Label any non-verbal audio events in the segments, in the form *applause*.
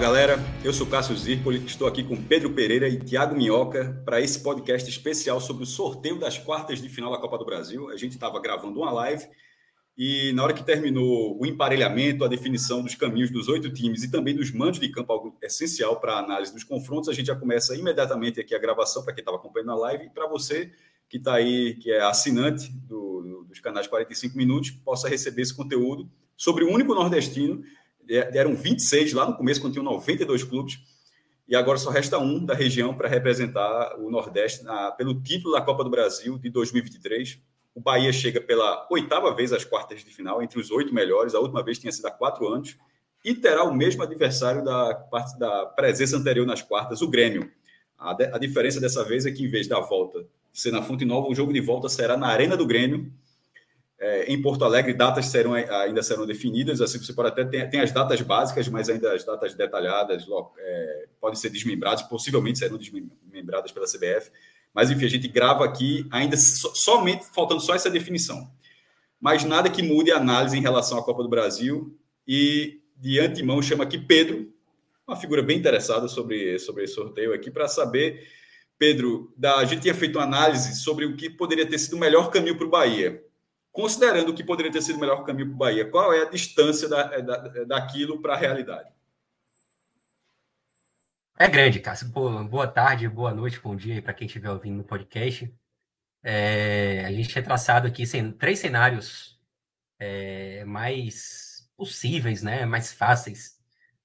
Galera, eu sou Cássio Zirpoli, estou aqui com Pedro Pereira e Tiago Minhoca para esse podcast especial sobre o sorteio das quartas de final da Copa do Brasil. A gente estava gravando uma live e na hora que terminou o emparelhamento, a definição dos caminhos dos oito times e também dos mandos de campo, algo essencial para a análise dos confrontos, a gente já começa imediatamente aqui a gravação para quem estava acompanhando a live e para você que está aí, que é assinante do, dos canais 45 Minutos, possa receber esse conteúdo sobre o único nordestino eram 26 lá no começo, quando tinham 92 clubes, e agora só resta um da região para representar o Nordeste na, pelo título da Copa do Brasil de 2023. O Bahia chega pela oitava vez às quartas de final, entre os oito melhores. A última vez tinha sido há quatro anos. E terá o mesmo adversário da, parte, da presença anterior nas quartas, o Grêmio. A, de, a diferença dessa vez é que, em vez da volta ser na Fonte Nova, o jogo de volta será na Arena do Grêmio, é, em Porto Alegre, datas serão, ainda serão definidas, assim você pode até ter tem as datas básicas, mas ainda as datas detalhadas é, podem ser desmembradas, possivelmente serão desmembradas pela CBF. Mas enfim, a gente grava aqui ainda so, somente faltando só essa definição. Mas nada que mude a análise em relação à Copa do Brasil. E de antemão chama aqui Pedro, uma figura bem interessada sobre, sobre esse sorteio aqui, para saber, Pedro, da, a gente tinha feito uma análise sobre o que poderia ter sido o melhor caminho para o Bahia considerando que poderia ter sido o melhor caminho para o Bahia, qual é a distância da, é, da, é, daquilo para a realidade? É grande, Cássio. Boa, boa tarde, boa noite, bom dia para quem estiver ouvindo no podcast. É, a gente tinha traçado aqui três cenários é, mais possíveis, né, mais fáceis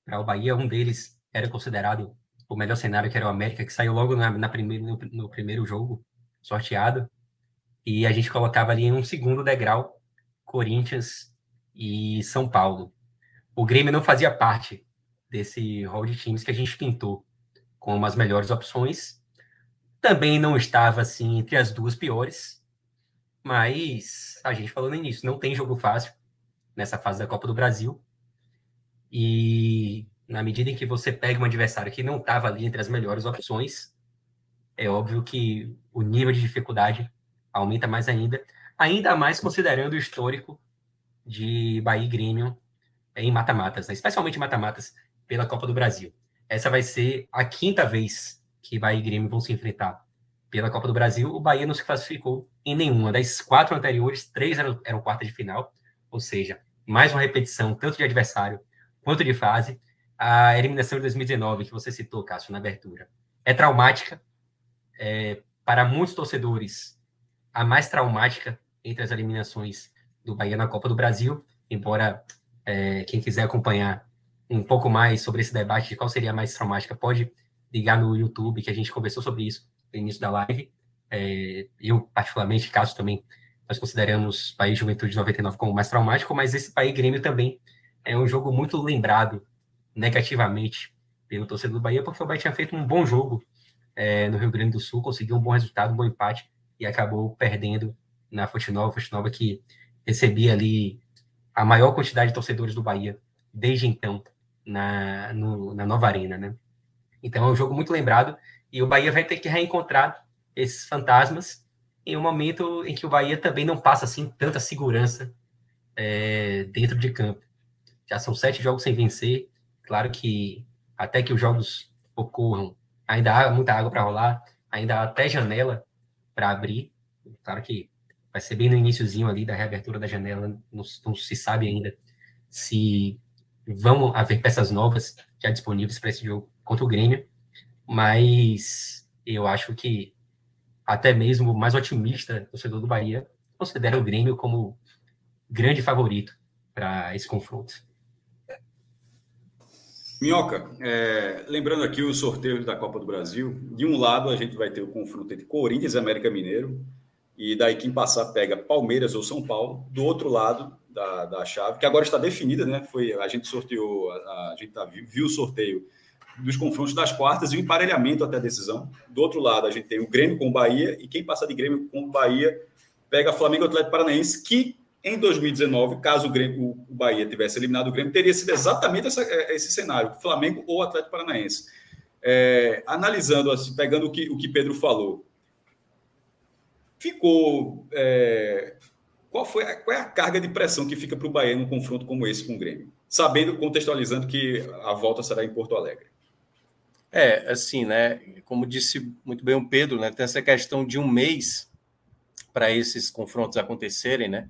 para o Bahia. Um deles era considerado o melhor cenário, que era o América, que saiu logo na, na primeiro, no, no primeiro jogo sorteado. E a gente colocava ali em um segundo degrau Corinthians e São Paulo. O Grêmio não fazia parte desse rol de times que a gente pintou como as melhores opções. Também não estava assim entre as duas piores, mas a gente falou no início, não tem jogo fácil nessa fase da Copa do Brasil. E na medida em que você pega um adversário que não estava ali entre as melhores opções, é óbvio que o nível de dificuldade aumenta mais ainda, ainda mais considerando o histórico de Bahia e Grêmio em mata-matas, né? especialmente mata-matas pela Copa do Brasil. Essa vai ser a quinta vez que Bahia e Grêmio vão se enfrentar pela Copa do Brasil. O Bahia não se classificou em nenhuma das quatro anteriores, três eram, eram quarta de final, ou seja, mais uma repetição, tanto de adversário quanto de fase. A eliminação de 2019, que você citou, Cássio, na abertura, é traumática. É, para muitos torcedores, a mais traumática entre as eliminações do Bahia na Copa do Brasil, embora é, quem quiser acompanhar um pouco mais sobre esse debate de qual seria a mais traumática, pode ligar no YouTube, que a gente conversou sobre isso no início da live. É, eu, particularmente, caso também, nós consideramos o Bahia Juventude 99 como mais traumático, mas esse Bahia Grêmio também é um jogo muito lembrado negativamente pelo torcedor do Bahia, porque o Bahia tinha feito um bom jogo é, no Rio Grande do Sul, conseguiu um bom resultado, um bom empate, e acabou perdendo na Fonte Nova, Fonte Nova que recebia ali a maior quantidade de torcedores do Bahia desde então na, no, na nova arena, né? Então é um jogo muito lembrado e o Bahia vai ter que reencontrar esses fantasmas em um momento em que o Bahia também não passa assim tanta segurança é, dentro de campo. Já são sete jogos sem vencer. Claro que até que os jogos ocorram, ainda há muita água para rolar, ainda há até janela para abrir. Claro que vai ser bem no iníciozinho ali da reabertura da janela, não, não se sabe ainda se vão haver peças novas já disponíveis para esse jogo contra o Grêmio, mas eu acho que até mesmo o mais otimista torcedor do Bahia considera o Grêmio como grande favorito para esse confronto. Minhoca, é, lembrando aqui os sorteios da Copa do Brasil, de um lado a gente vai ter o confronto entre Corinthians e América Mineiro, e daí quem passar pega Palmeiras ou São Paulo. Do outro lado da, da chave, que agora está definida, né? Foi, a gente sorteou, a, a gente tá, viu o sorteio dos confrontos das quartas e o emparelhamento até a decisão. Do outro lado, a gente tem o Grêmio com o Bahia, e quem passar de Grêmio com o Bahia pega Flamengo Atlético Paranaense, que em 2019, caso o, Grêmio, o Bahia tivesse eliminado o Grêmio, teria sido exatamente essa, é, esse cenário: Flamengo ou Atlético Paranaense. É, analisando, assim, pegando o que, o que Pedro falou, ficou. É, qual, foi a, qual é a carga de pressão que fica para o Bahia num confronto como esse com o Grêmio? Sabendo, contextualizando que a volta será em Porto Alegre. É, assim, né? Como disse muito bem o Pedro, né? Tem essa questão de um mês para esses confrontos acontecerem, né?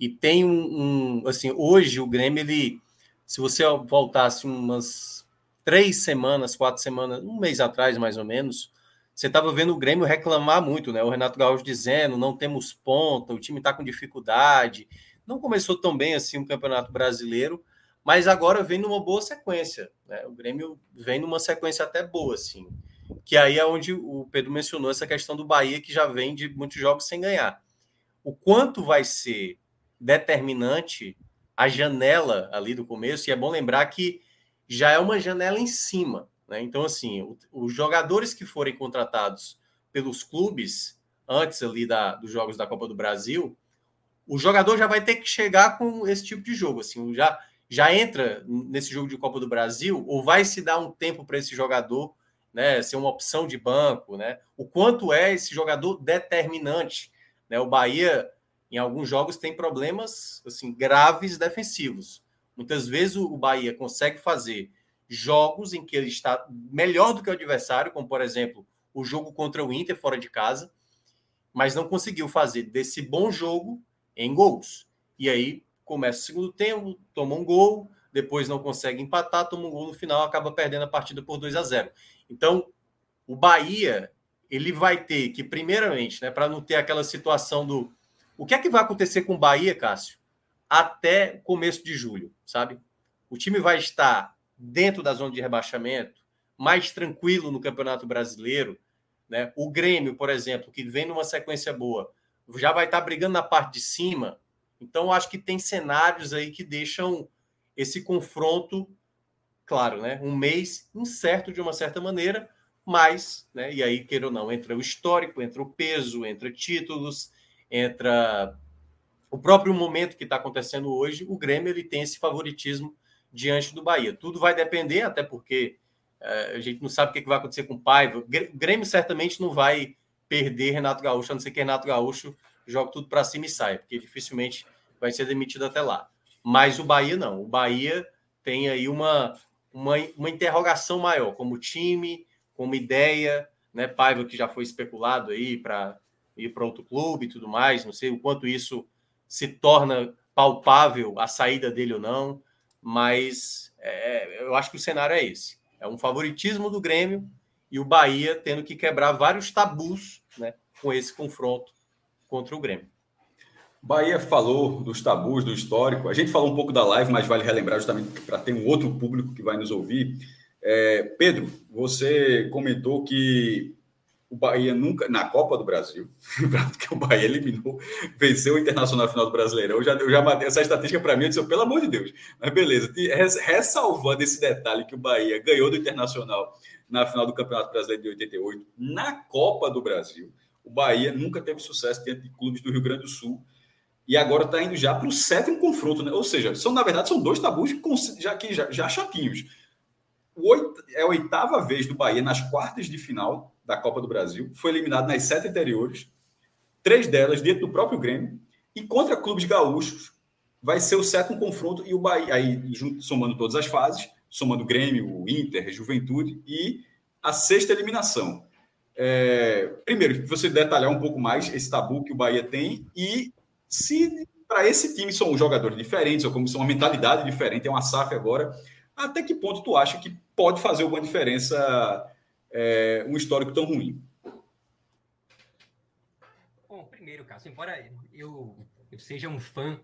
E tem um, um, assim, hoje o Grêmio, ele, se você voltasse umas três semanas, quatro semanas, um mês atrás mais ou menos, você estava vendo o Grêmio reclamar muito, né? O Renato Gaúcho dizendo, não temos ponta, o time está com dificuldade. Não começou tão bem assim o Campeonato Brasileiro, mas agora vem numa boa sequência. Né? O Grêmio vem numa sequência até boa, assim. Que aí é onde o Pedro mencionou essa questão do Bahia, que já vem de muitos jogos sem ganhar. O quanto vai ser determinante a janela ali do começo, e é bom lembrar que já é uma janela em cima. Né? Então, assim, os jogadores que forem contratados pelos clubes antes ali da, dos jogos da Copa do Brasil, o jogador já vai ter que chegar com esse tipo de jogo. Assim, já, já entra nesse jogo de Copa do Brasil, ou vai se dar um tempo para esse jogador né, ser uma opção de banco, né? O quanto é esse jogador determinante, né? O Bahia em alguns jogos tem problemas assim graves defensivos. Muitas vezes o Bahia consegue fazer jogos em que ele está melhor do que o adversário, como por exemplo o jogo contra o Inter fora de casa, mas não conseguiu fazer desse bom jogo em gols. E aí começa o segundo tempo, toma um gol, depois não consegue empatar, toma um gol no final, acaba perdendo a partida por 2 a 0. Então, o Bahia, ele vai ter que primeiramente, né, para não ter aquela situação do o que é que vai acontecer com o Bahia, Cássio? Até começo de julho, sabe? O time vai estar dentro da zona de rebaixamento, mais tranquilo no Campeonato Brasileiro, né? O Grêmio, por exemplo, que vem numa sequência boa, já vai estar brigando na parte de cima. Então, acho que tem cenários aí que deixam esse confronto, claro, né? Um mês incerto de uma certa maneira, mas, né? E aí, queira ou não, entra o histórico, entra o peso, entra títulos, entra o próprio momento que está acontecendo hoje, o Grêmio ele tem esse favoritismo diante do Bahia. Tudo vai depender, até porque é, a gente não sabe o que vai acontecer com o Paiva. O Grêmio certamente não vai perder Renato Gaúcho, a não ser que Renato Gaúcho jogue tudo para cima e saia, porque dificilmente vai ser demitido até lá. Mas o Bahia não. O Bahia tem aí uma, uma, uma interrogação maior, como time, como ideia, né? Paiva que já foi especulado aí para ir para outro clube e tudo mais. Não sei o quanto isso se torna palpável a saída dele ou não, mas é, eu acho que o cenário é esse. É um favoritismo do Grêmio e o Bahia tendo que quebrar vários tabus né, com esse confronto contra o Grêmio. Bahia falou dos tabus, do histórico. A gente falou um pouco da live, mas vale relembrar justamente para ter um outro público que vai nos ouvir. É, Pedro, você comentou que o Bahia nunca, na Copa do Brasil, *laughs* que o Bahia eliminou, venceu o Internacional na final do Brasileirão. Eu já, eu já matei essa estatística para mim, eu disse, pelo amor de Deus. Mas beleza, ressalvando esse detalhe que o Bahia ganhou do Internacional na final do Campeonato Brasileiro de 88, na Copa do Brasil, o Bahia nunca teve sucesso diante de clubes do Rio Grande do Sul. E agora está indo já para o sétimo confronto, né? Ou seja, são, na verdade, são dois tabus já, que, já, já chatinhos. Oito, é a oitava vez do Bahia nas quartas de final da Copa do Brasil, foi eliminado nas sete anteriores, três delas dentro do próprio Grêmio, e contra clubes gaúchos vai ser o sétimo confronto e o Bahia, aí somando todas as fases, somando Grêmio, Inter, Juventude e a sexta eliminação. É, primeiro, você detalhar um pouco mais esse tabu que o Bahia tem e se para esse time são jogadores diferentes ou como são uma mentalidade diferente, é uma SAF agora, até que ponto tu acha que pode fazer alguma diferença é, um histórico tão ruim? Bom, primeiro, Cássio, embora eu, eu seja um fã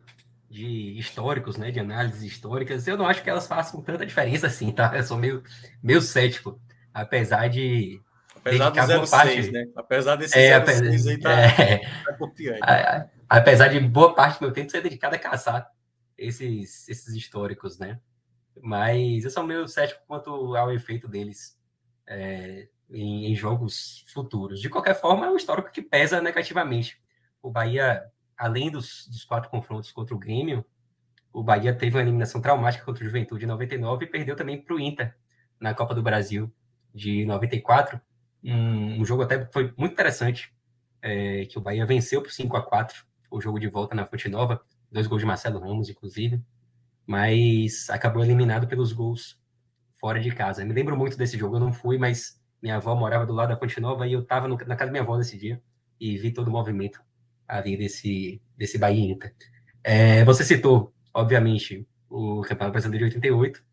de históricos, né, de análises históricas, eu não acho que elas façam tanta diferença assim, tá? Eu sou meio, meio cético, apesar de Apesar do 06, parte, né? Apesar desse é, 06 aí tá, é, tá Apesar de boa parte do meu tempo ser dedicado a caçar esses, esses históricos, né? Mas eu sou meio cético quanto ao efeito deles é, em, em, jogos futuros. De qualquer forma, é um histórico que pesa negativamente. O Bahia, além dos, dos quatro confrontos contra o Grêmio, o Bahia teve uma eliminação traumática contra o Juventude em 99 e perdeu também para o Inter na Copa do Brasil de 94. Um, um jogo até foi muito interessante, é, que o Bahia venceu por 5 a 4 o jogo de volta na Fonte Nova, dois gols de Marcelo Ramos, inclusive mas acabou eliminado pelos gols fora de casa. Eu me lembro muito desse jogo, eu não fui, mas minha avó morava do lado da Fonte Nova e eu estava na casa da minha avó nesse dia e vi todo o movimento ali desse, desse Bahia Inter. É, você citou, obviamente, o Campeonato Brasileiro de 88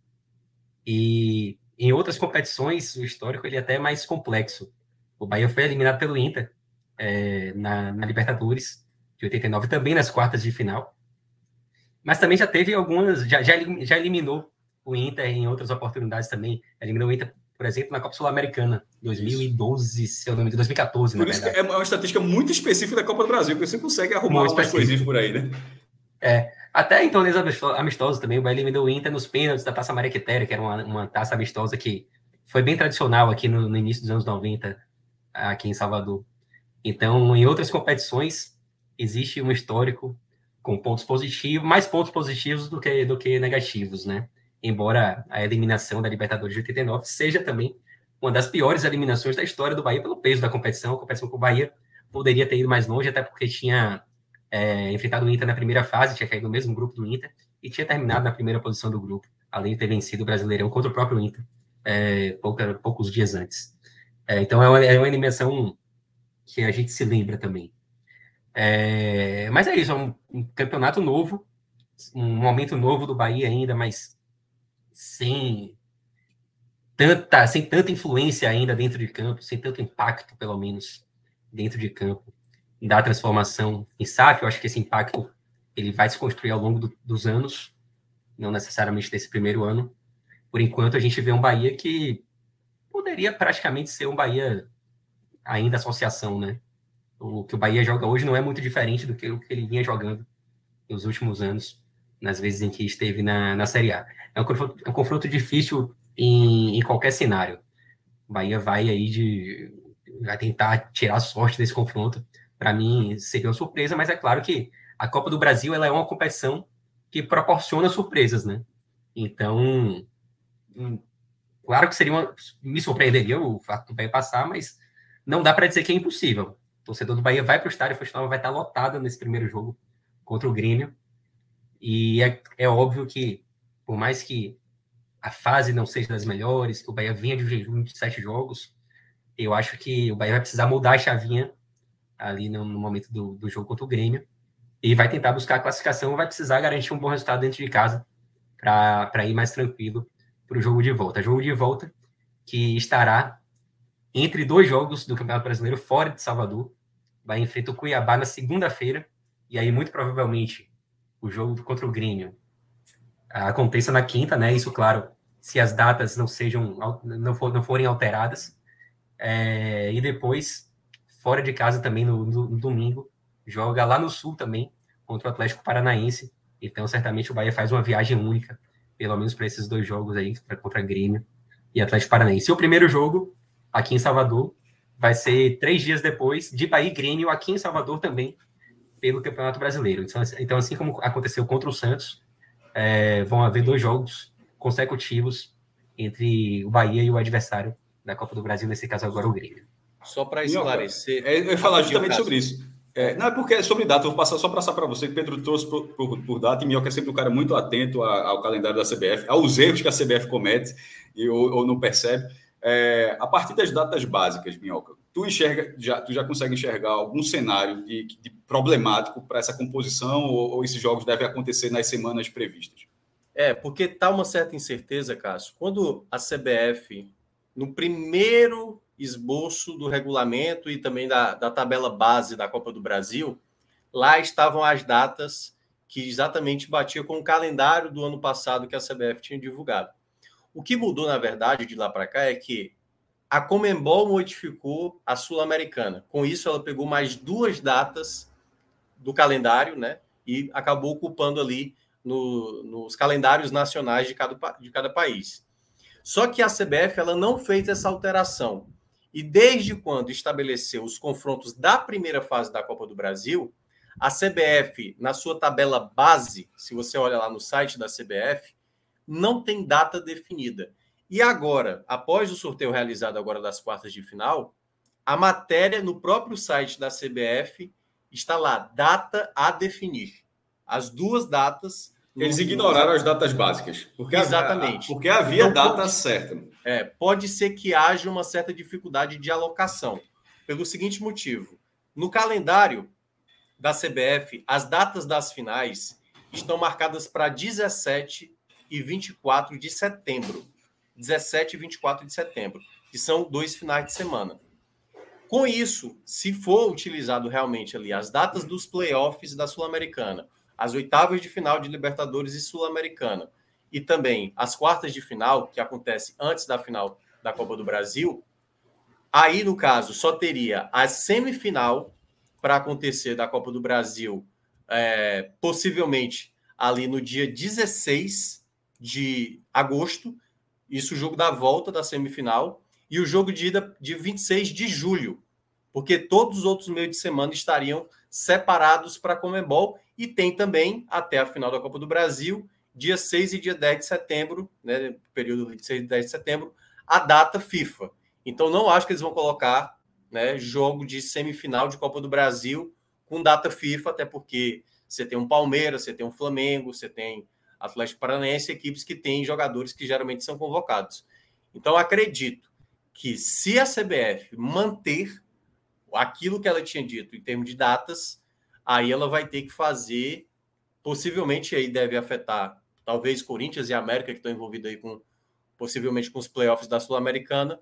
e em outras competições o histórico ele é até mais complexo. O Bahia foi eliminado pelo Inter é, na, na Libertadores de 89, também nas quartas de final. Mas também já teve algumas, já, já, já eliminou o Inter em outras oportunidades também. Eliminou o Inter, por exemplo, na Copa Sul-Americana, 2012, se eu não me engano, 2014, Por isso verdade. é uma estatística muito específica da Copa do Brasil, que você consegue arrumar algumas coisinhas por aí, né? É, até em torneios amistosos também, o Bahia eliminou o Inter nos pênaltis da Taça Maria Quitéria, que era uma, uma taça amistosa que foi bem tradicional aqui no, no início dos anos 90, aqui em Salvador. Então, em outras competições, existe um histórico com pontos positivos, mais pontos positivos do que, do que negativos, né? Embora a eliminação da Libertadores de 89 seja também uma das piores eliminações da história do Bahia pelo peso da competição, a competição com o Bahia poderia ter ido mais longe, até porque tinha é, enfrentado o Inter na primeira fase, tinha caído no mesmo grupo do Inter e tinha terminado na primeira posição do grupo, além de ter vencido o Brasileirão contra o próprio Inter é, pouca, poucos dias antes. É, então é uma, é uma eliminação que a gente se lembra também. É, mas é isso, é um, um, campeonato novo, um momento novo do Bahia ainda, mas sem tanta, sem tanta influência ainda dentro de campo, sem tanto impacto, pelo menos, dentro de campo, da transformação em SAF. Eu acho que esse impacto ele vai se construir ao longo do, dos anos, não necessariamente desse primeiro ano. Por enquanto, a gente vê um Bahia que poderia praticamente ser um Bahia ainda associação, né? o que o Bahia joga hoje não é muito diferente do que o que ele vinha jogando nos últimos anos, nas vezes em que esteve na, na Série A. É um confronto, é um confronto difícil em, em, qualquer cenário. O Bahia vai aí de vai tentar tirar sorte desse confronto. Para mim seria uma surpresa, mas é claro que a Copa do Brasil ela é uma competição que proporciona surpresas, né? Então, hum, claro que seria uma, me surpreenderia o fato do Bahia passar, mas não dá para dizer que é impossível. O torcedor do Bahia vai para o estádio, Nova vai estar lotada nesse primeiro jogo contra o Grêmio. E é, é óbvio que, por mais que a fase não seja das melhores, que o Bahia vinha de jejum de sete jogos, eu acho que o Bahia vai precisar mudar a chavinha ali no, no momento do, do, jogo contra o Grêmio e vai tentar buscar a classificação, vai precisar garantir um bom resultado dentro de casa para ir mais tranquilo para o jogo de volta. Jogo de volta que estará entre dois jogos do Campeonato Brasileiro fora de Salvador. Vai enfrentar o Cuiabá na segunda-feira, e aí muito provavelmente o jogo contra o Grêmio aconteça na quinta, né? Isso, claro, se as datas não sejam não, for, não forem alteradas. É, e depois, fora de casa também no, no, no, domingo, joga lá no sul também contra o Atlético Paranaense. Então, certamente o Bahia faz uma viagem única, pelo menos para esses dois jogos aí, contra Grêmio e Atlético Paranaense. E o primeiro jogo aqui em Salvador. Vai ser três dias depois de Bahia e Grêmio aqui em Salvador também, pelo Campeonato Brasileiro. Então, assim, então assim como aconteceu contra o Santos, é, vão haver dois jogos consecutivos entre o Bahia e o adversário da Copa do Brasil, nesse caso agora o Grêmio. Só para esclarecer. É, eu ia falar justamente sobre isso. É, não é porque é sobre data, eu vou passar só passar para você, que Pedro trouxe por, por, por, data, e Minhoca é sempre um cara muito atento ao calendário da CBF, aos erros que a CBF comete e, ou, ou não percebe. É, a partir das datas básicas, Minhoca, tu enxerga, já, tu já consegue enxergar algum cenário de, de problemático para essa composição ou, ou, esses jogos devem acontecer nas semanas previstas? É, porque tá uma certa incerteza, Cássio. Quando a CBF, no primeiro esboço do regulamento e também da, da tabela base da Copa do Brasil, lá estavam as datas que exatamente batia com o calendário do ano passado que a CBF tinha divulgado. O que mudou, na verdade, de lá para cá é que a Comembol modificou a Sul-Americana. Com isso, ela pegou mais duas datas do calendário, né? E acabou ocupando ali no, nos calendários nacionais de cada, de cada país. Só que a CBF ela não fez essa alteração. E desde quando estabeleceu os confrontos da primeira fase da Copa do Brasil, a CBF, na sua tabela base, se você olha lá no site da CBF, não tem data definida. E agora, após o sorteio realizado agora das quartas de final, a matéria no próprio site da CBF está lá, data a definir. As duas datas. Eles ignoraram as datas básicas. Porque Exatamente. porque havia então, data pode, certa. É, pode ser que haja uma certa dificuldade de alocação. Pelo seguinte motivo: no calendário da CBF, as datas das finais estão marcadas para 17 e 24 de setembro. 17 e 24 de setembro, que são dois finais de semana. Com isso, se for utilizado realmente ali as datas dos playoffs da Sul-Americana, as oitavas de final de Libertadores e Sul-Americana, e também as quartas de final, que acontece antes da final da Copa do Brasil, aí, no caso, só teria a semifinal para acontecer da Copa do Brasil, é, possivelmente ali no dia 16 de agosto, isso o jogo da volta da semifinal, e o jogo de ida de 26 de julho, porque todos os outros meios de semana estariam separados para a Comembol, e tem também, até a final da Copa do Brasil, dia 6 e dia 10 de setembro, né, período de 6 e 10 de setembro, a data FIFA. Então não acho que eles vão colocar né, jogo de semifinal de Copa do Brasil com data FIFA, até porque você tem um Palmeiras, você tem um Flamengo, você tem Atlético Paranaense, equipes que têm jogadores que geralmente são convocados. Então, acredito que se a CBF manter aquilo que ela tinha dito em termos de datas, aí ela vai ter que fazer, possivelmente aí deve afetar talvez Corinthians e América que estão envolvidos aí com possivelmente com os playoffs da Sul-Americana,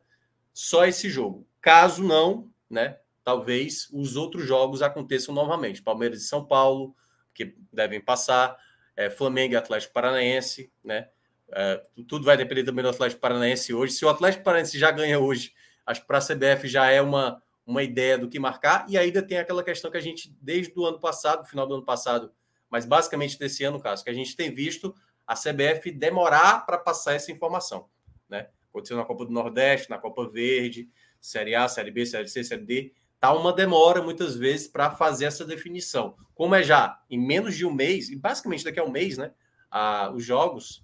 só esse jogo. Caso não, né? Talvez os outros jogos aconteçam novamente. Palmeiras e São Paulo, que devem passar, é, Flamengo e Atlético Paranaense, né? É, tudo vai depender também do Atlético Paranaense hoje. Se o Atlético Paranaense já ganha hoje, acho que para a CBF já é uma, uma ideia do que marcar. E ainda tem aquela questão que a gente, desde o ano passado, final do ano passado, mas basicamente desse ano, caso, que a gente tem visto a CBF demorar para passar essa informação, né? Aconteceu na Copa do Nordeste, na Copa Verde, Série A, Série B, Série C, Série D. Tá uma demora, muitas vezes, para fazer essa definição. Como é já em menos de um mês, e basicamente daqui a um mês, né? A, os jogos,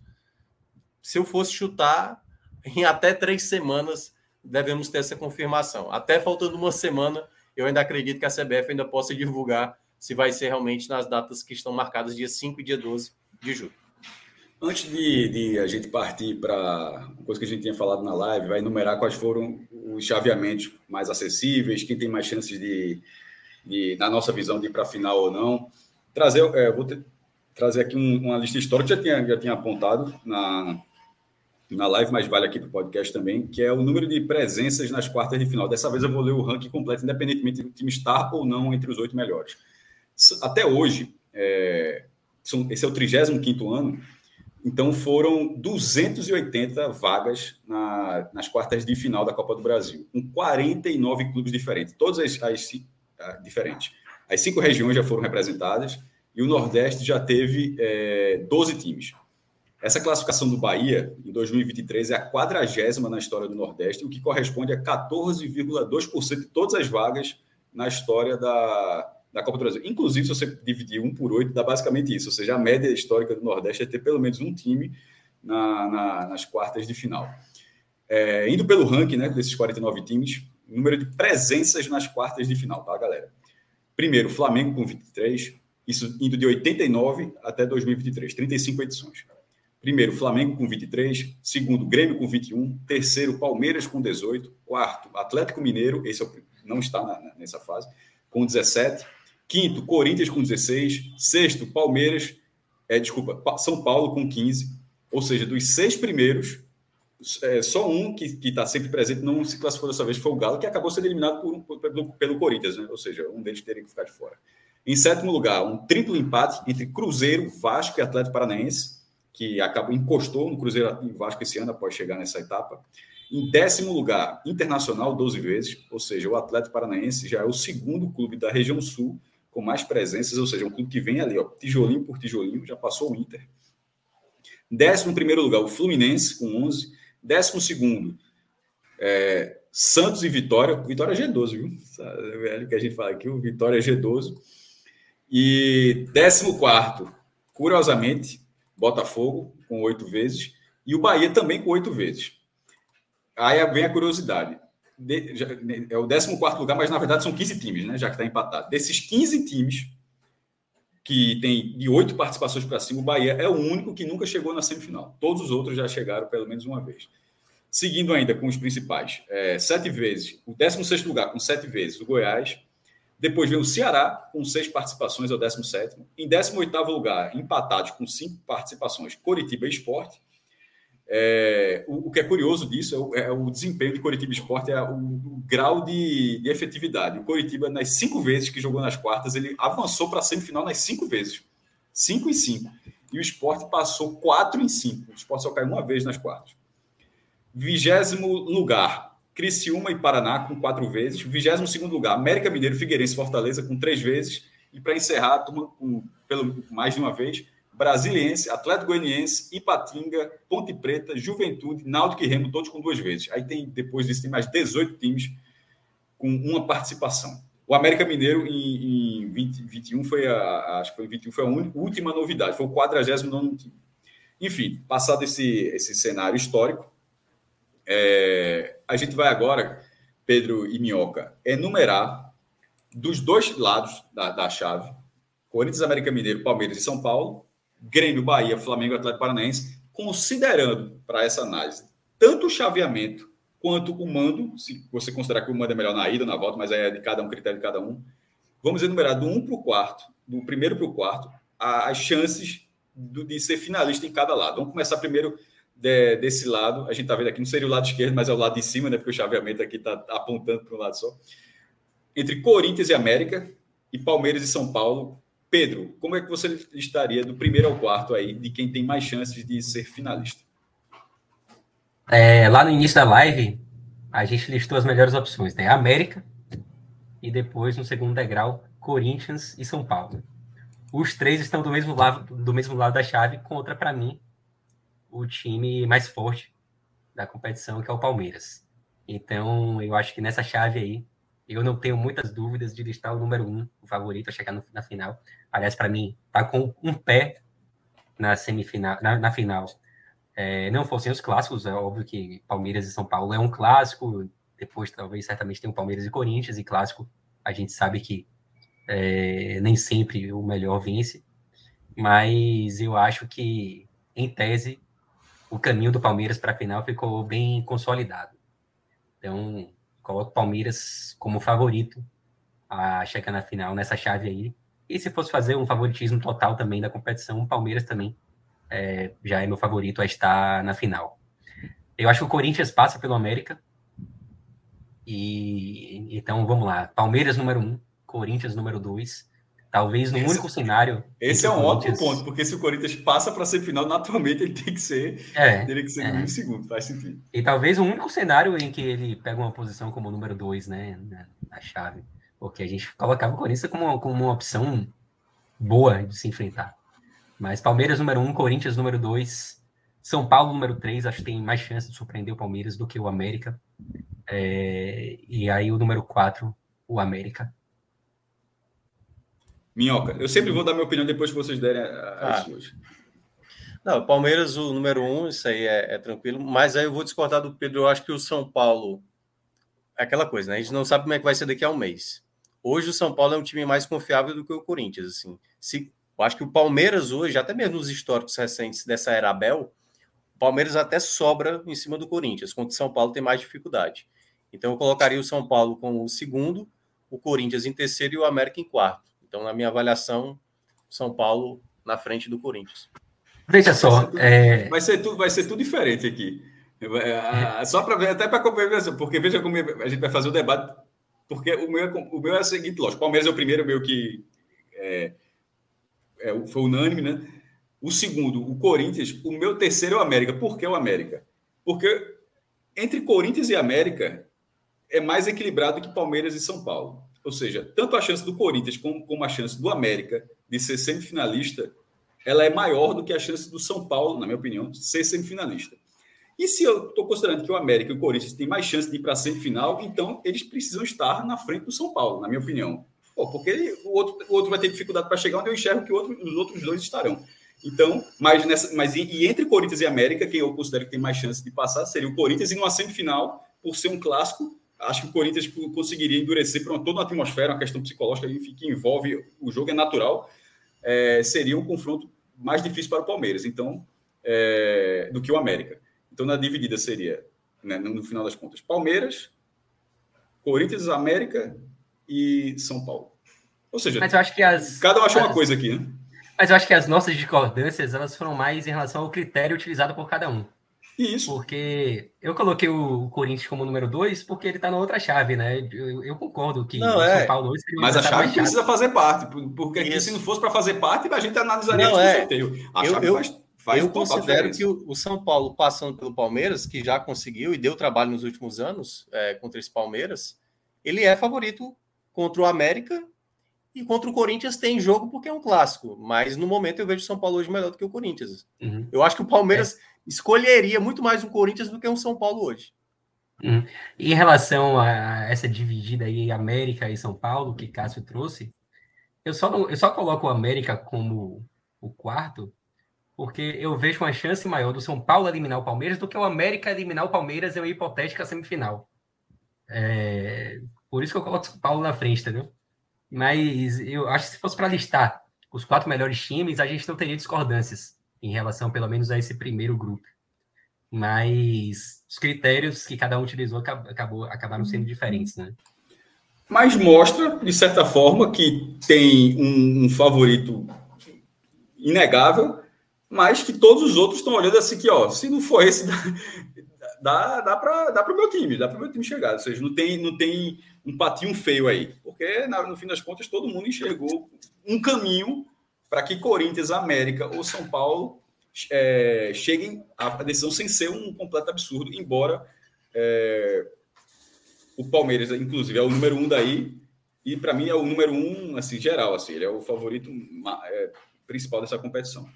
se eu fosse chutar, em até três semanas devemos ter essa confirmação. Até faltando uma semana, eu ainda acredito que a CBF ainda possa divulgar se vai ser realmente nas datas que estão marcadas, dia 5 e dia 12 de julho. Antes de, de, a gente partir para uma coisa que a gente tinha falado na live, vai enumerar quais foram os chaveamentos mais acessíveis, quem tem mais chances de, de na nossa visão, de ir para a final ou não. Trazer, é, vou ter, trazer aqui um, uma lista histórica que já tinha, já tinha apontado na, na live, mas vale aqui para o podcast também, que é o número de presenças nas quartas de final. Dessa vez eu vou ler o ranking completo, independentemente do time estar ou não entre os oito melhores. Até hoje, é, esse é o 35 ano então foram 280 vagas na, nas quartas de final da Copa do Brasil, com 49 clubes diferentes, todas as, as uh, diferentes. As cinco regiões já foram representadas e o Nordeste já teve é, 12 times. Essa classificação do Bahia, em 2023, é a quadragésima na história do Nordeste, o que corresponde a 14,2% de todas as vagas na história da, da Copa do Brasil. Inclusive, se você dividir um por oito, dá basicamente isso. Ou seja, a média histórica do Nordeste é ter pelo menos um time na, na, nas quartas de final. É, indo pelo ranking né, desses 49 times, número de presenças nas quartas de final, tá, galera? Primeiro, Flamengo com 23, isso indo de 89 até 2023, 35 edições. Primeiro, Flamengo com 23. Segundo, Grêmio com 21. Terceiro, Palmeiras com 18. Quarto, Atlético Mineiro, esse é não está na, nessa fase, com 17. Quinto, Corinthians com 16. Sexto, Palmeiras, é, desculpa, São Paulo com 15. Ou seja, dos seis primeiros, é, só um que está sempre presente não se classificou dessa vez foi o Galo, que acabou sendo eliminado por, pelo, pelo, Corinthians, né? ou seja, um deles teria que ficar de fora. Em sétimo lugar, um triplo empate entre Cruzeiro, Vasco e Atlético Paranaense, que acabou, encostou no Cruzeiro e Vasco esse ano após chegar nessa etapa. Em décimo lugar, Internacional, 12 vezes, ou seja, o Atlético Paranaense já é o segundo clube da região sul com mais presenças, ou seja, um clube que vem ali, ó, tijolinho por tijolinho, já passou o Inter. Décimo primeiro lugar, o Fluminense, com 11. Décimo segundo, é, Santos e Vitória. Vitória G12, viu? Sabe, velho que a gente fala aqui, o Vitória G12. E décimo quarto, curiosamente, Botafogo, com oito vezes. E o Bahia também com oito vezes. Aí vem a curiosidade. É o 14 lugar, mas na verdade são 15 times, né? Já que está empatado. Desses 15 times, que tem de oito participações para cima, o Bahia é o único que nunca chegou na semifinal. Todos os outros já chegaram pelo menos uma vez. Seguindo ainda com os principais, é, sete vezes, o 16 lugar com sete vezes, o Goiás. Depois vem o Ceará, com seis participações, é o 17. Em 18 lugar, empatados com cinco participações, Coritiba Esporte. É, o, o, que é curioso disso é o, é o desempenho de Coritiba Esporte, é o, o grau de, de, efetividade. O Coritiba, nas cinco vezes que jogou nas quartas, ele avançou para a semifinal nas cinco vezes. Cinco em cinco. E o esporte passou quatro em cinco. O esporte só caiu uma vez nas quartas. Vigésimo lugar, Criciúma e Paraná, com quatro vezes. Vigésimo segundo lugar, América Mineiro, Figueirense Fortaleza, com três vezes. E para encerrar, turma, com, pelo, mais de uma vez, Brasiliense, Atlético Goianiense, Ipatinga, Ponte Preta, Juventude, Náutico e Remo, todos com duas vezes. Aí tem, depois disso, tem mais 18 times com uma participação. O América Mineiro, em, em 20, 21, foi a, acho que foi 21, foi a última novidade, foi o 49 time. Enfim, passado esse, esse cenário histórico, é, a gente vai agora, Pedro e Minhoca, enumerar dos dois lados da, da chave, Corinthians, América Mineiro, Palmeiras e São Paulo, Grêmio, Bahia, Flamengo, Atlético Paranaense, considerando para essa análise tanto o chaveamento quanto o mando, se você considerar que o mando é melhor na ida, na volta, mas é de cada um, critério de cada um. Vamos enumerar do 1 para o quarto, do primeiro para o quarto, as chances do, de ser finalista em cada lado. Vamos começar primeiro de, desse lado. A gente está vendo aqui, não seria o lado esquerdo, mas é o lado de cima, né? Porque o chaveamento aqui está apontando para um lado só. Entre Corinthians e América e Palmeiras e São Paulo, Pedro, como é que você estaria do primeiro ao quarto aí, de quem tem mais chances de ser finalista? É, lá no início da live, a gente listou as melhores opções, né? América e depois, no segundo degrau, Corinthians e São Paulo. Os três estão do mesmo lado, do mesmo lado da chave, contra, para mim, o time mais forte da competição, que é o Palmeiras. Então, eu acho que nessa chave aí, eu não tenho muitas dúvidas de listar o número um, o favorito a chegar no, na final. Aliás, para mim, tá com um pé na semifinal, na, na final. É, não fossem os clássicos, é óbvio que Palmeiras e São Paulo é um clássico. Depois, talvez, certamente tem o Palmeiras e Corinthians, e clássico, a gente sabe que é, nem sempre o melhor vence. Mas eu acho que, em tese, o caminho do Palmeiras para a final ficou bem consolidado. Então, coloco o Palmeiras como favorito a chegar na final nessa chave aí. E se fosse fazer um favoritismo total também da competição, o Palmeiras também é, já é meu favorito a estar na final. Eu acho que o Corinthians passa pelo América. E então vamos lá. Palmeiras número um, Corinthians número dois, Talvez no esse, único cenário. Esse é um ótimo ponto, porque se o Corinthians passa para a semifinal, naturalmente ele tem que ser. É, teria que ser é. no segundo, faz sentido. E talvez o único cenário em que ele pega uma posição como número dois, né? Na, na chave. Porque a gente colocava o Corinthians como, como uma opção boa de se enfrentar. Mas Palmeiras número um, Corinthians número dois, São Paulo número três, acho que tem mais chance de surpreender o Palmeiras do que o América. É, e aí o número quatro, o América. Minhoca, eu sempre vou dar minha opinião depois que vocês derem as ah. suas. Não, Palmeiras, o número um, isso aí é, é, tranquilo. Mas aí eu vou discordar do Pedro. Eu acho que o São Paulo. É aquela coisa, né? A gente não sabe como é que vai ser daqui a um mês. Hoje o São Paulo é um time mais confiável do que o Corinthians. Assim. Se, eu acho que o Palmeiras hoje, até mesmo nos históricos recentes dessa era Abel, o Palmeiras até sobra em cima do Corinthians, enquanto o São Paulo tem mais dificuldade. Então eu colocaria o São Paulo como o segundo, o Corinthians em terceiro e o América em quarto. Então, na minha avaliação, São Paulo na frente do Corinthians. Veja só, é... vai, ser tudo, vai ser tudo diferente aqui. É, só para ver, até para compreensão, porque veja como a gente vai fazer o debate, porque o meu, é, o meu é o seguinte, lógico, Palmeiras é o primeiro, meu que é, é, foi unânime, né? O segundo, o Corinthians. O meu terceiro é o América. Por que o América? Porque entre Corinthians e América é mais equilibrado que Palmeiras e São Paulo. Ou seja, tanto a chance do Corinthians como, como a chance do América de ser semifinalista, ela é maior do que a chance do São Paulo, na minha opinião, ser semifinalista. E se eu estou considerando que o América e o Corinthians têm mais chance de ir para a semifinal, então eles precisam estar na frente do São Paulo, na minha opinião. Pô, porque ele, o, outro, o outro vai ter dificuldade para chegar onde eu enxergo que outro, os outros dois estarão. Então, mas, nessa, mas e, e, entre Corinthians e América, quem eu considero que tem mais chance de passar seria o Corinthians, e numa semifinal, por ser um clássico, acho que o Corinthians conseguiria endurecer para toda uma atmosfera, uma questão psicológica enfim, que envolve o jogo, é natural, é, seria um confronto mais difícil para o Palmeiras, então, é, do que o América. Então, na dividida seria, né, no final das contas, Palmeiras, Corinthians, América e São Paulo. Ou seja, as, cada um achou as, uma coisa aqui, né? Mas eu acho que as nossas discordâncias elas foram mais em relação ao critério utilizado por cada um. Isso. Porque eu coloquei o Corinthians como número dois porque ele está na outra chave, né? Eu, eu concordo que não, o é. São Paulo hoje Mas a chave precisa fazer parte, porque aqui, se não fosse para fazer parte, a gente analisaria não, é. sorteio. A eu, chave eu, faz, faz Eu considero que o, o, São Paulo, passando pelo Palmeiras, que já conseguiu e deu trabalho nos últimos anos é, contra esse Palmeiras, ele é favorito contra o América e contra o Corinthians tem jogo porque é um clássico. Mas no momento eu vejo o São Paulo hoje melhor do que o Corinthians. Uhum. Eu acho que o Palmeiras é. escolheria muito mais o Corinthians do que um São Paulo hoje. Uhum. Em relação a essa dividida aí, América e São Paulo, que Cássio trouxe, eu só, não, eu só coloco o América como o quarto, porque eu vejo uma chance maior do São Paulo eliminar o Palmeiras do que o América eliminar o Palmeiras em uma hipotética semifinal. É, por isso que eu coloco o São Paulo na frente, entendeu? Mas eu acho que se fosse para listar os quatro melhores times, a gente não teria discordâncias em relação, pelo menos, a esse primeiro grupo. Mas os critérios que cada um utilizou acabou, acabaram sendo diferentes, né? Mas mostra, de certa forma, que tem um, um favorito inegável, mas que todos os outros estão olhando assim que, ó, se não for esse, *laughs* dá, dá para dá o meu time, dá para o meu time chegar. Ou seja, não tem, não tem um patinho feio aí. Porque, no fim das contas, todo mundo enxergou um caminho para que Corinthians, América ou São Paulo é, cheguem à decisão sem ser um completo absurdo, embora é, o Palmeiras, inclusive, é o número um daí, e para mim é o número um, assim, geral, assim, ele é o favorito é, principal dessa competição.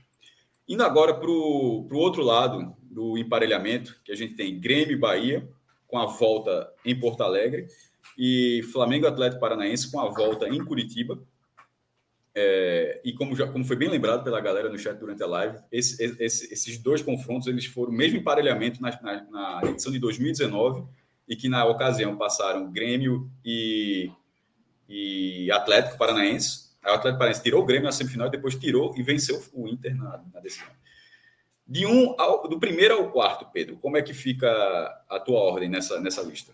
Indo agora para o outro lado do emparelhamento, que a gente tem Grêmio e Bahia, com a volta em Porto Alegre, e Flamengo Atlético Paranaense com a volta em Curitiba. É, e como, já, como foi bem lembrado pela galera no chat durante a live, esse, esse, esses dois confrontos eles foram o mesmo emparelhamento na, na, na, edição de 2019 e que na ocasião passaram Grêmio e, e Atlético Paranaense. O Atlético Paranaense tirou o Grêmio na semifinal e depois tirou e venceu o Inter na, na decisão. De um ao, do primeiro ao quarto, Pedro, como é que fica a tua ordem nessa, nessa lista?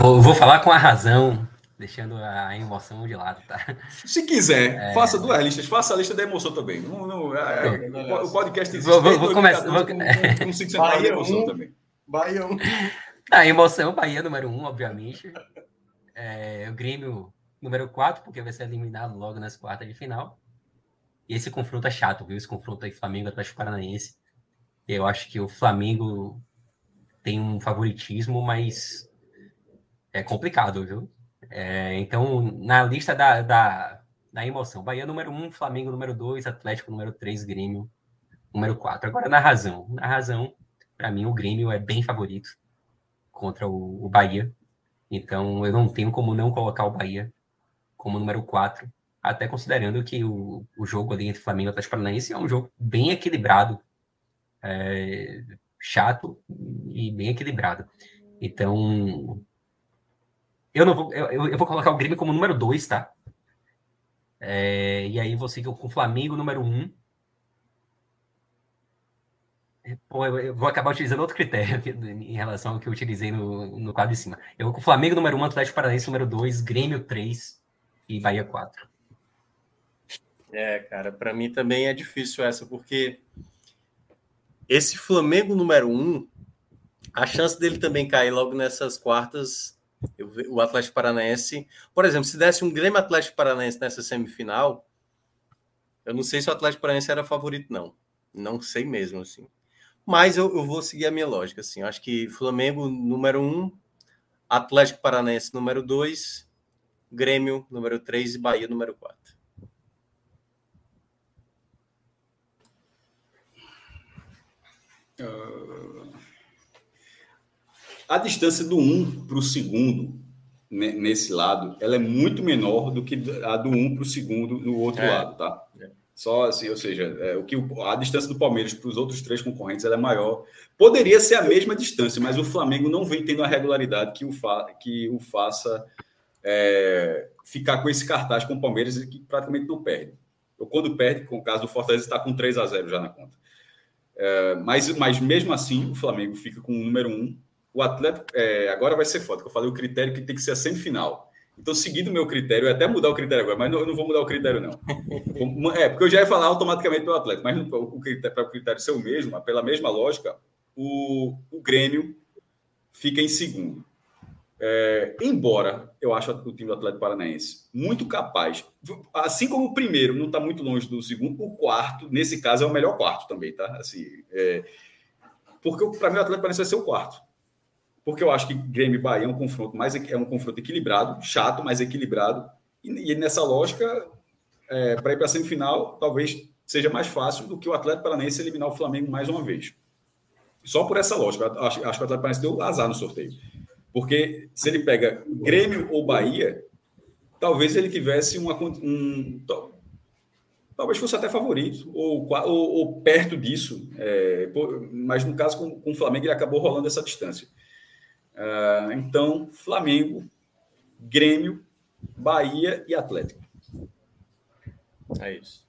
Eu vou falar com a razão, deixando a emoção de lado, tá? Se quiser, é... faça duas listas, faça a lista da emoção também. Não, não, é, é, o podcast existe. Vou, vou, vou começar. Vou... Com, *laughs* com Bahia emoção um, também. Bahia 1. Um. A emoção, Bahia número 1, um, obviamente. É, o Grêmio número 4, porque vai ser eliminado logo nas quartas de final. E esse confronto é chato, viu? Esse confronto aí Flamengo Atlético Paranaense. Eu acho que o Flamengo tem um favoritismo, mas é complicado, viu? É, então, na lista da, da, da emoção, Bahia número 1, um, Flamengo número 2, Atlético número 3, Grêmio número 4. Agora, na razão. Na razão, para mim, o Grêmio é bem favorito contra o, o Bahia. Então, eu não tenho como não colocar o Bahia como número 4, até considerando que o, o jogo ali entre Flamengo e Atlético Paranaense é um jogo bem equilibrado, é, chato e bem equilibrado. Então, eu não vou, eu, eu vou colocar o Grêmio como número 2, tá? É, e aí você com o Flamengo número 1. Um. Pô, eu, vou acabar utilizando outro critério em relação ao que eu utilizei no, no quadro de cima. Eu vou com o Flamengo número 1, um, Atlético Paranaense número 2, Grêmio 3 e Bahia 4. É, cara, para mim também é difícil essa, porque esse Flamengo número 1, um, a chance dele também cair logo nessas quartas Eu, o Atlético Paranaense, por exemplo, se desse um Grêmio Atlético Paranaense nessa semifinal, eu não sei se o Atlético Paranaense era favorito, não. Não sei mesmo, assim. Mas eu, eu vou seguir a minha lógica, assim. Acho que Flamengo, número um, Atlético Paranaense, número dois, Grêmio, número três e Bahia, número quatro. Uh, a distância do 1 um para o segundo, né, nesse lado, ela é muito menor do que a do 1 um para o segundo no outro é. lado, tá? É. Só assim, ou seja, é, o que a distância do Palmeiras para os outros três concorrentes é maior. Poderia ser a mesma distância, mas o Flamengo não vem tendo a regularidade que o, fa que o faça é, ficar com esse cartaz com o Palmeiras e que praticamente não perde. Ou quando perde, com o caso do Fortaleza, está com 3 a 0 já na conta. É, mas, mas mesmo assim, o Flamengo fica com o número um. O Atlético, é, agora vai ser foda, que eu falei o critério que tem que ser a semifinal. Então, seguindo o meu critério, eu até mudar o critério agora, mas não, eu não vou mudar o critério, não. *laughs* É, porque eu já ia falar automaticamente do Atlético, mas o critério, para o critério ser o mesmo, pela mesma lógica, o, o Grêmio fica em segundo. É, embora eu acho o time do Atlético Paranaense muito capaz, assim como o primeiro não está muito longe do segundo, o quarto, nesse caso, é o melhor quarto também, tá? Assim, é, porque para mim o Atlético Paranaense vai ser o quarto. Porque eu acho que Grêmio e Bahia é um confronto mais é um confronto equilibrado, chato, mas equilibrado. E, e nessa lógica, é, para ir para a semifinal, talvez seja mais fácil do que o Atlético Paranaense eliminar o Flamengo mais uma vez. Só por essa lógica. Acho, acho que o Atlético Paranaense deu azar no sorteio. Porque se ele pega Grêmio ou Bahia, talvez ele tivesse uma, um. Talvez fosse até favorito, ou, ou, ou perto disso. É, mas no caso com, com, o Flamengo, ele acabou rolando essa distância. Uh, então, Flamengo, Grêmio, Bahia e Atlético. É isso.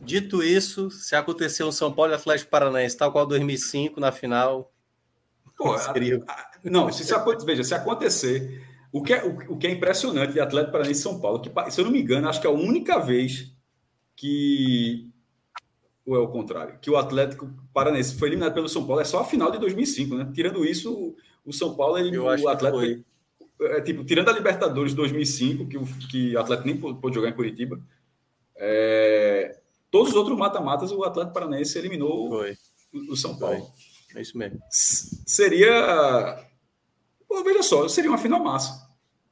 Dito isso, se acontecer um São Paulo e Atlético Paranaense, tal qual 2005 na final, Pô, *laughs* seria... a, a, não, se, se, veja, se acontecer, o que, é, o, o que é impressionante de Atlético Paranaense e São Paulo, que, se eu não me engano, acho que é a única vez que. Ou é o contrário? Que o Atlético Paranaense foi eliminado pelo São Paulo, é só a final de 2005, né? Tirando isso, o, São Paulo, ele, o Atlético. É, tipo, tirando a Libertadores de 2005, que o, que o Atlético nem pôde jogar em Curitiba, é, todos os outros mata-matas o Atlético Paranaense eliminou o, o, São Paulo. Foi. É isso mesmo. Seria. Pô, veja só, seria uma final massa.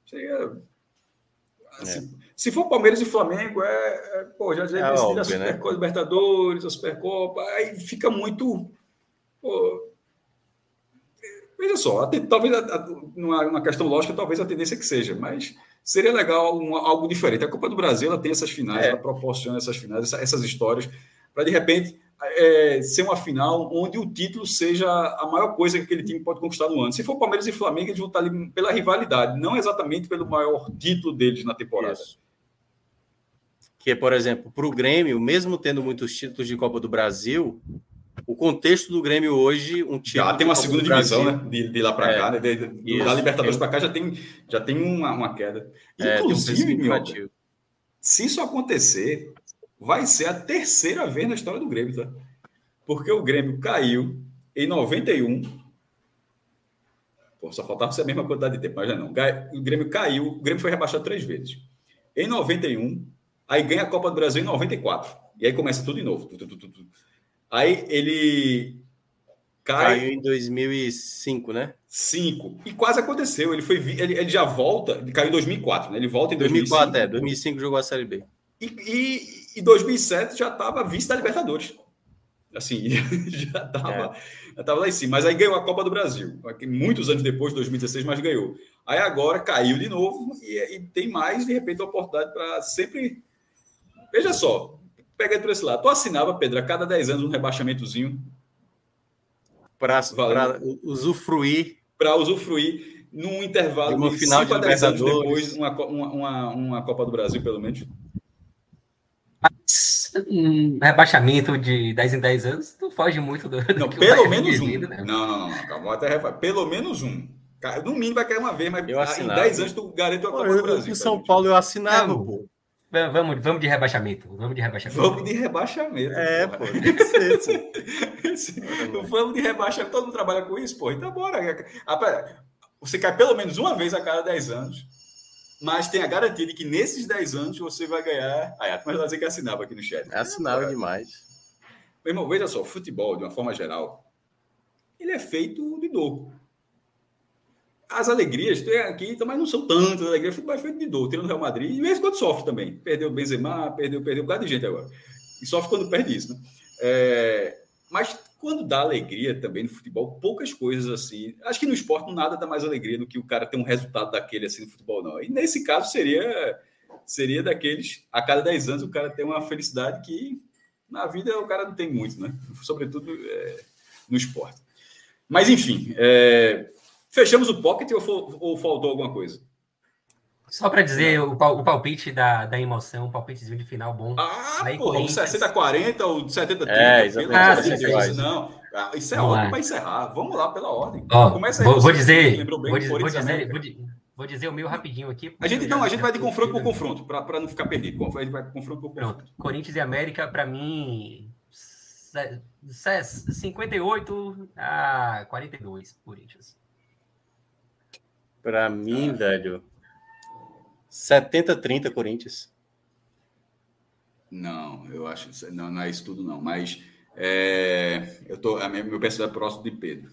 Seria. Assim, é. Se for Palmeiras e Flamengo, é. é pô, já já é óbvio, a Supercopa né? Libertadores, a Supercopa, aí fica muito. Pô, veja só, talvez numa, questão lógica, talvez a tendência que seja, mas seria legal um, algo diferente. A Copa do Brasil ela tem essas finais, é. ela proporciona essas finais, essa, essas histórias, para de repente é, ser uma final onde o título seja a maior coisa que aquele time pode conquistar no ano. Se for Palmeiras e Flamengo, eles vão estar ali pela rivalidade, não exatamente pelo maior título deles na temporada. Isso. Que é, por exemplo, para o Grêmio, mesmo tendo muitos títulos de Copa do Brasil, o contexto do Grêmio hoje, um. Já tem uma segunda divisão, né? De, de lá para é, cá, né? De, de, isso, da Libertadores para cá já tem, já tem uma, uma queda. Inclusive, é, um se isso acontecer, vai ser a terceira vez na história do Grêmio, tá? Porque o Grêmio caiu em 91. Pô, só faltava ser a mesma quantidade de tempo, mas já não. O Grêmio caiu, o Grêmio foi rebaixado três vezes. Em 91, aí ganha a Copa do Brasil em 94. E aí começa tudo de novo. Aí ele cai. Caiu em 2005, né? 5. E quase aconteceu. Ele, foi, ele, ele já volta, ele caiu em 2004, né? Ele volta em 2005. 2004, é. 2005 jogou a Série B. E, e, e 2007 já estava vice da Libertadores. Assim, *laughs* já estava é. já lá em cima. Mas aí ganhou a Copa do Brasil. Muitos anos depois, 2016, mas ganhou. Aí agora caiu de novo e, e tem mais, de repente, a oportunidade para sempre. Veja só, pega por esse lado. Tu assinava, Pedro, a cada 10 anos um rebaixamentozinho. Para usufruir. Para usufruir num intervalo de, final de a 10 anos depois, uma, uma, uma Copa do Brasil, pelo menos um rebaixamento de 10 em 10 anos não foge muito do. Não, pelo menos um. Né? Não, não, não, calma, até Pelo menos um. No mínimo vai cair uma vez, mas eu em 10 anos tu garante a Copa do Brasil. Em São Paulo eu assinava, pô. Vamos, vamos de rebaixamento. Vamos de rebaixamento. Vamos de rebaixamento. É, pô. Tem que ser, vamos de rebaixamento. Todo mundo trabalha com isso, pô. Então bora. você cai pelo menos uma vez a cada 10 anos, mas tem a garantia de que nesses 10 anos você vai ganhar. Ah, é, mas vai dizer que assinava aqui no chat. Assinava é, demais. Meu irmão, veja só, futebol, de uma forma geral, ele é feito de dor. As alegrias tem aqui, mas não são tantas alegrias. O futebol é feito de dor. Tem no Real Madrid, e mesmo quando sofre também. Perdeu o Benzema, perdeu, perdeu um bocado de gente agora. E sofre quando perde isso, né? É, mas quando dá alegria também no futebol, poucas coisas assim. Acho que no esporte nada dá mais alegria do que o cara ter um resultado daquele assim no futebol, não. E nesse caso seria seria daqueles a cada 10 anos o cara tem uma felicidade que na vida o cara não tem muito, né? Sobretudo é, no esporte. Mas enfim, é, fechamos o pocket ou, ou faltou alguma coisa? Só para dizer o, o, palpite da, da emoção, o palpitezinho de final bom. Ah, Aí, porra, Corinthians... 60-40 ou 70-30. É, exatamente. Ah, isso, não, ah, isso é Vamos ótimo para encerrar. Vamos lá pela ordem. Ó, Começa aí. Vou, vou dizer, vou, dizer, vou, dizer vou, vou, dizer o meu rapidinho aqui. A gente não, a gente vai de confronto por confronto, para não ficar perdido. A gente vai de confronto por confronto. Pronto. Corinthians e América, para mim, 58 a 42, Corinthians. Para mim, ah. velho, 70-30 Corinthians. Não, eu acho não, não é isso tudo não, mas é, eu tô a minha, meu percentual é próximo de Pedro.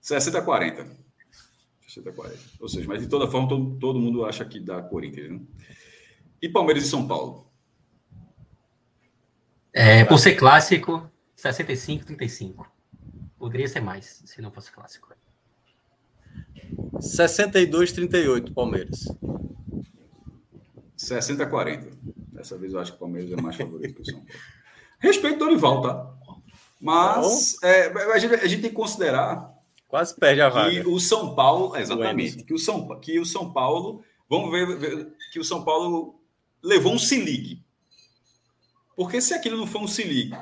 60 40. 60 40. Ou seja, mas de toda forma todo, todo mundo acha que dá Corinthians, né? E Palmeiras e São Paulo. É, por ser clássico, 65 35. Poderia ser mais, se não fosse clássico. 62-38, Palmeiras. 60-40. Dessa vez eu acho que o Palmeiras é mais favorito que o São Paulo. Respeito o Dorival, tá? Mas é, a, gente, a, gente, tem que considerar. Quase perde a vaga. Que o São Paulo, exatamente, que o São, que o São Paulo, vamos ver, ver que o São Paulo levou um se ligue. Porque se aquilo não foi um se ligue.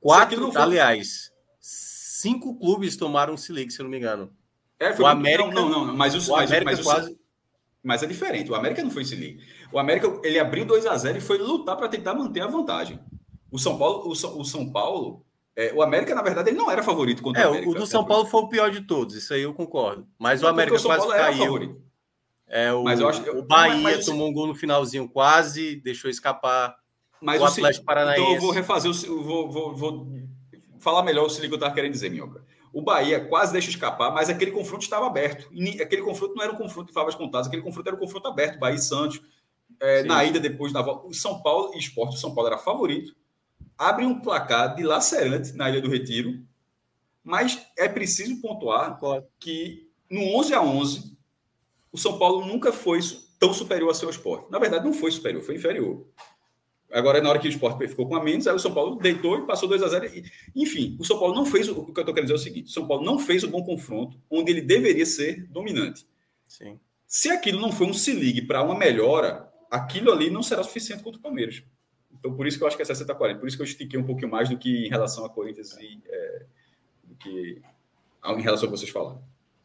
Quatro, foi... aliás, cinco clubes tomaram um se ligue, se não me engano. É, o América, não, não, não, mas o, o mas, América mas, quase... mas é diferente. O América não foi se liga. O América ele abriu 2 a 0 e foi lutar para tentar manter a vantagem. O São Paulo, o São, o São Paulo, é, o América na verdade ele não era favorito contra é, o América. O do São Paulo foi o pior de todos. Isso aí eu concordo. Mas não, o América o quase caiu. É, o, mas eu acho, o Bahia mas, mas, tomou um gol no finalzinho quase, deixou escapar. Mas o Atlético Paranaense. Então eu vou refazer, o, vou, vou, vou falar melhor o que eu estava querendo dizer, Minhoca. O Bahia quase deixa escapar, mas aquele confronto estava aberto. E aquele confronto não era um confronto de favas contadas, aquele confronto era um confronto aberto. Bahia e Santos. É, na ida depois da volta. O São Paulo e Esporte, o São Paulo era favorito. Abre um placar de lacerante na Ilha do Retiro. Mas é preciso pontuar que no 11 a 11 o São Paulo nunca foi tão superior a seu esporte. Na verdade, não foi superior, foi inferior. Agora, na hora que o Sport ficou com a menos, aí o São Paulo deitou e passou 2 a 0 Enfim, o São Paulo não fez. O que eu estou querendo dizer é o seguinte: o São Paulo não fez o bom confronto onde ele deveria ser dominante. Sim. Se aquilo não foi um se ligue para uma melhora, aquilo ali não será suficiente contra o Palmeiras. Então, por isso que eu acho que é 60-40. Por isso que eu estiquei um pouquinho mais do que em relação a Corinthians e é, do que em relação a vocês falaram.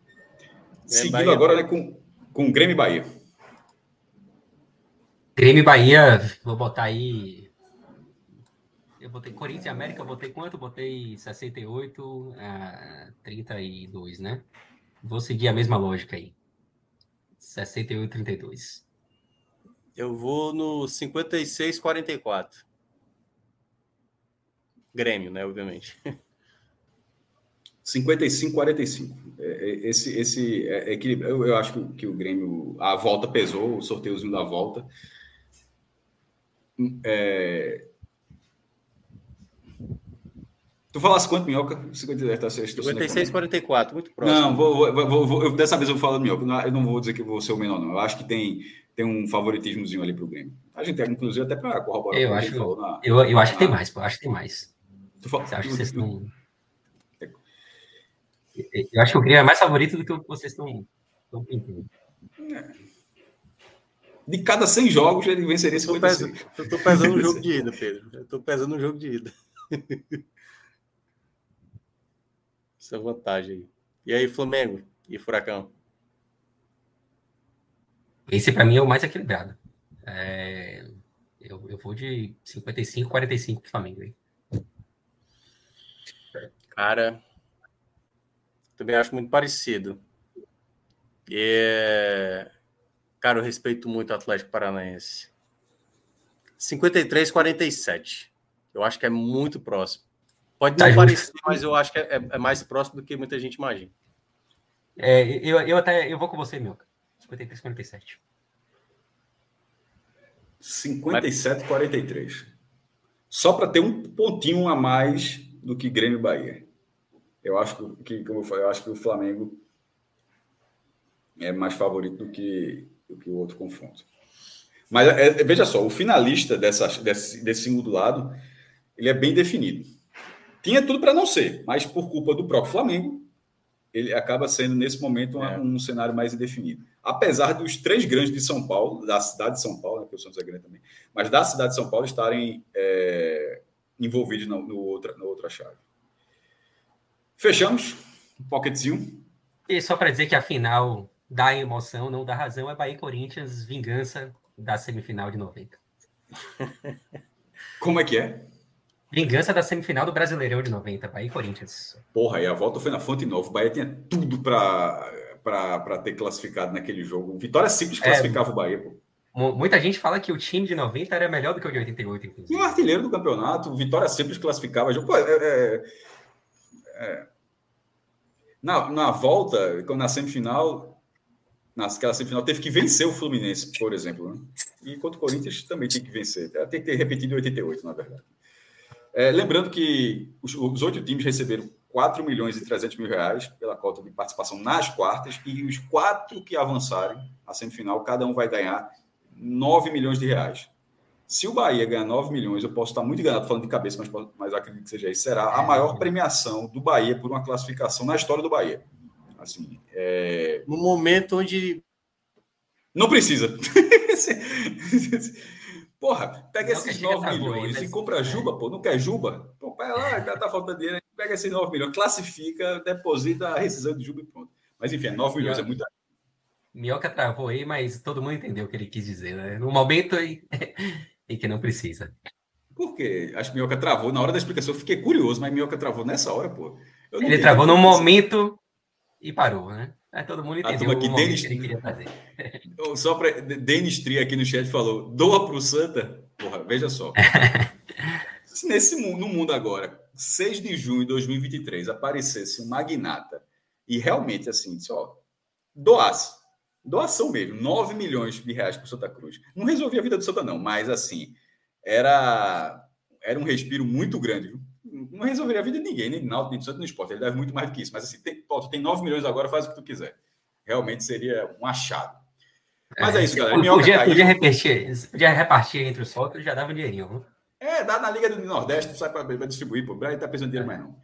É, Seguindo Bahia, agora né, com, com Grêmio e Bahia. Grêmio e Bahia, vou botar aí. Eu botei Corinthians e América, eu botei quanto? botei 68 a 32, né? Vou seguir a mesma lógica aí. 68 32. Eu vou no 56 44. Grêmio, né, obviamente. 55 45. É, é, esse esse é, é eu, eu acho que, que o Grêmio a volta pesou, o sorteiozinho da volta. É... Tu falasse quanto, Minhoca? 50, tá, 56, 44, muito próximo. Não, vou, vou, vou, eu, dessa vez eu vou falar do Minhoca. Eu não vou dizer que vou ser o menor, não. Eu acho que tem, tem um favoritismozinho ali pro Grêmio. A gente tem, inclusive, até para corroborar. Eu, acho, na, eu, eu acho que tem mais, eu acho que tem mais. Tu fala, Você acha que vocês estão... Eu acho que o Grêmio é mais favorito do que o que vocês estão pintando. É de cada 100 jogos ele venceria 56. Eu estou pesando o jogo *laughs* de ida, Pedro. Eu estou pesando o jogo de ida. *laughs* Essa é vantagem aí. E aí, Flamengo e Furacão? Esse para mim é o mais equilibrado. É... Eu, eu vou de 55, 45 pro Flamengo aí. Cara, Também acho muito parecido. É... Cara, eu respeito muito o Atlético Paranaense. 53, 47. Eu acho que é muito próximo. Pode não tá parecer, mas eu acho que é, é, mais próximo do que muita gente imagina. É, eu, eu até eu vou com você, meu. 53, 47. 57, 43. Só para ter um pontinho a mais do que Grêmio e Bahia. Eu acho que, como eu falei, eu acho que o Flamengo é mais favorito do que, do que o outro confronto. Mas é, é, veja só, o finalista dessa, desse, desse segundo lado, ele é bem definido. Tinha tudo para não ser, mas por culpa do próprio Flamengo, ele acaba sendo, nesse momento, é. um cenário mais indefinido. Apesar dos três grandes de São Paulo, da cidade de São Paulo, né, que o Santos é grande também, mas da cidade de São Paulo estarem é, envolvidos no, no, outra, no outra chave. Fechamos. Um pocketzinho. E só para dizer que a final dá emoção, não dá razão, é Bahia Corinthians, vingança da semifinal de 90. Como é que é? Vingança da semifinal do Brasileirão de 90, Bahia e Corinthians. Porra, e a volta foi na Fonte Nova. O Bahia tinha tudo para ter classificado naquele jogo. Vitória simples é. classificava é, o Bahia, pô. Muita gente fala que o time de 90 era melhor do que o de 88, inclusive. E o artilheiro do campeonato, Vitória simples classificava. Pô, é, é, é, na, na volta, na semifinal, naquela semifinal, teve que vencer o Fluminense, por exemplo. Né? E contra o Corinthians também tem que vencer. Tem que ter repetido em 88, na verdade. É, lembrando que os oito times receberam 4 milhões e 300 mil reais pela cota de participação nas quartas e os quatro que avançarem à semifinal, cada um vai ganhar 9 milhões de reais. Se o Bahia ganhar 9 milhões, eu posso estar muito enganado falando de cabeça, mas, mas acredito que seja isso, será a maior premiação do Bahia por uma classificação na história do Bahia. Assim, é... No momento onde. Não precisa. *laughs* Porra, pega não esses 9 milhões e compra Juba, pô. Não quer Juba? Pô, vai lá, tá, tá faltando dinheiro. Pega esses 9 milhões, classifica, deposita a rescisão de Juba e pronto. Mas enfim, 9 é milhões é muito. Minhoca travou aí, mas todo mundo entendeu o que ele quis dizer, né? No momento e, *laughs* e que não precisa. Por quê? Acho que Minhoca travou. Na hora da explicação eu fiquei curioso, mas Minhoca travou nessa hora, pô. Ele travou no momento e parou, né? Aí todo mundo entendeu aqui, o Denis... que ele *laughs* queria fazer. Só para Denis Tri aqui no chat falou: doa para o Santa. Porra, veja só. *laughs* Nesse mundo, no mundo agora, 6 de junho de 2023, aparecesse um magnata e realmente assim, disse, ó, doasse doação mesmo, 9 milhões de reais para Santa Cruz. Não resolvia a vida do Santa, não, mas assim, era, era um respiro muito grande. Viu? Não resolveria a vida de ninguém, nem de Náutico, nem do Santa, nem do esporte. Ele deve muito mais do que isso. Mas assim, tem, pô, tu tem 9 milhões agora, faz o que tu quiser. Realmente seria um achado. Mas é, é isso, galera. Podia, podia, repartir, podia repartir entre os sócios, já dava um dinheirinho. Viu? É, dá na Liga do Nordeste, sai para distribuir, pô. Brasil tá pensando dinheiro é. mais não.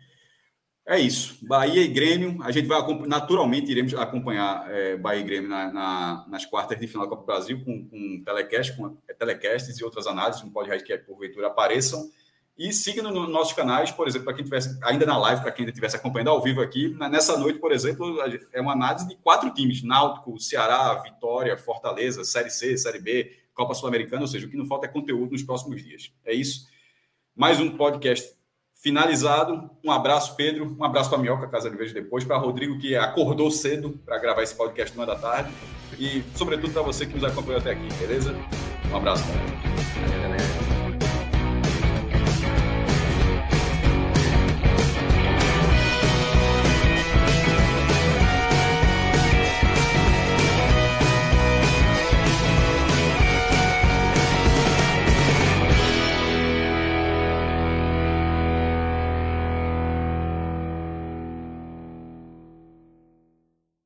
É isso. Bahia e Grêmio. A gente vai naturalmente iremos acompanhar é, Bahia e Grêmio na, na, nas quartas de final da Copa do Brasil com, com telecast, com é, telecasts e outras análises no podcast que é, porventura apareçam. E siga nos no nossos canais, por exemplo, para quem estivesse ainda na live, para quem ainda estivesse acompanhando ao vivo aqui. Nessa noite, por exemplo, é uma análise de quatro times: Náutico, Ceará, Vitória, Fortaleza, Série C, Série B, Copa Sul-Americana. Ou seja, o que não falta é conteúdo nos próximos dias. É isso. Mais um podcast finalizado. Um abraço, Pedro. Um abraço para a Minhoca, caso ele veja depois. Para Rodrigo, que acordou cedo para gravar esse podcast uma da tarde. E, sobretudo, para você que nos acompanhou até aqui, beleza? Um abraço.